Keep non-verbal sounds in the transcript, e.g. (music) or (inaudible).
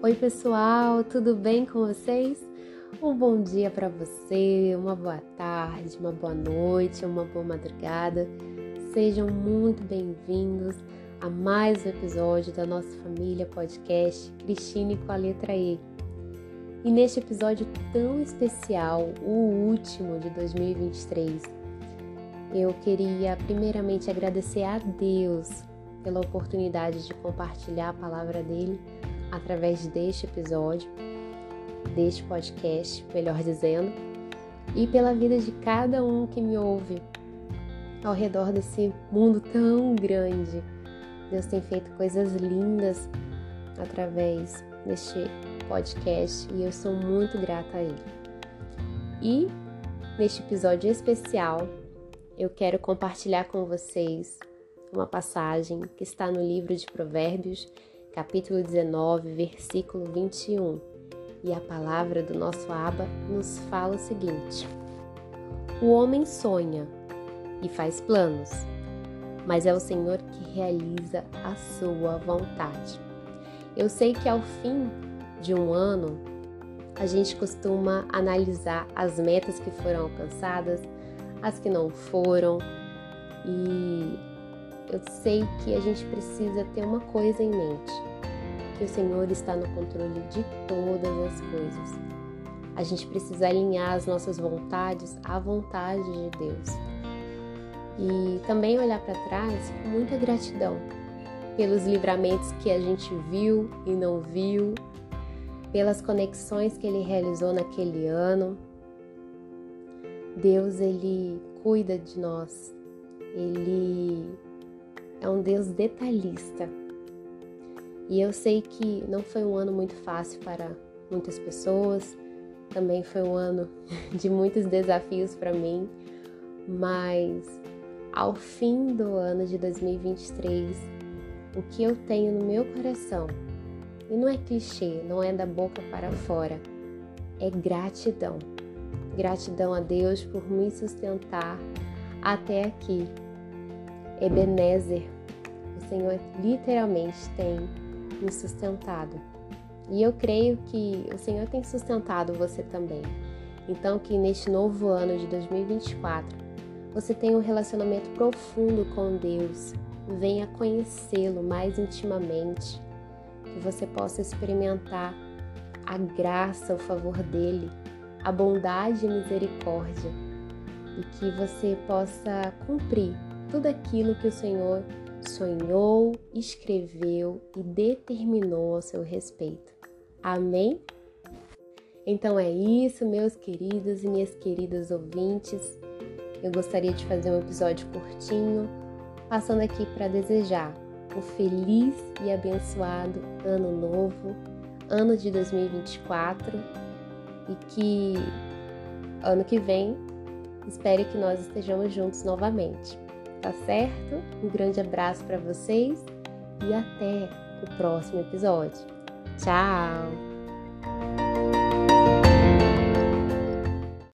Oi, pessoal, tudo bem com vocês? Um bom dia para você, uma boa tarde, uma boa noite, uma boa madrugada. Sejam muito bem-vindos a mais um episódio da nossa família podcast Cristine com a letra E. E neste episódio tão especial, o último de 2023, eu queria primeiramente agradecer a Deus pela oportunidade de compartilhar a palavra dele através deste episódio, deste podcast, melhor dizendo, e pela vida de cada um que me ouve ao redor desse mundo tão grande. Deus tem feito coisas lindas através deste podcast e eu sou muito grata a Ele. E neste episódio especial, eu quero compartilhar com vocês uma passagem que está no livro de Provérbios, capítulo 19, versículo 21. E a palavra do nosso Aba nos fala o seguinte: O homem sonha e faz planos, mas é o Senhor que realiza a sua vontade. Eu sei que ao fim de um ano, a gente costuma analisar as metas que foram alcançadas, as que não foram, e eu sei que a gente precisa ter uma coisa em mente: que o Senhor está no controle de todas as coisas. A gente precisa alinhar as nossas vontades à vontade de Deus. E também olhar para trás com muita gratidão pelos livramentos que a gente viu e não viu, pelas conexões que ele realizou naquele ano. Deus ele cuida de nós. Ele é um Deus detalhista. E eu sei que não foi um ano muito fácil para muitas pessoas, também foi um ano (laughs) de muitos desafios para mim, mas ao fim do ano de 2023, o que eu tenho no meu coração, e não é clichê, não é da boca para fora, é gratidão. Gratidão a Deus por me sustentar até aqui, Ebenezer, o Senhor literalmente tem me sustentado. E eu creio que o Senhor tem sustentado você também. Então, que neste novo ano de 2024 você tenha um relacionamento profundo com Deus, venha conhecê-lo mais intimamente, que você possa experimentar a graça, o favor dele, a bondade e misericórdia, e que você possa cumprir tudo aquilo que o Senhor sonhou, escreveu e determinou ao seu respeito. Amém? Então é isso, meus queridos e minhas queridas ouvintes. Eu gostaria de fazer um episódio curtinho, passando aqui para desejar um feliz e abençoado ano novo, ano de 2024, e que ano que vem espere que nós estejamos juntos novamente tá certo? Um grande abraço para vocês e até o próximo episódio. Tchau!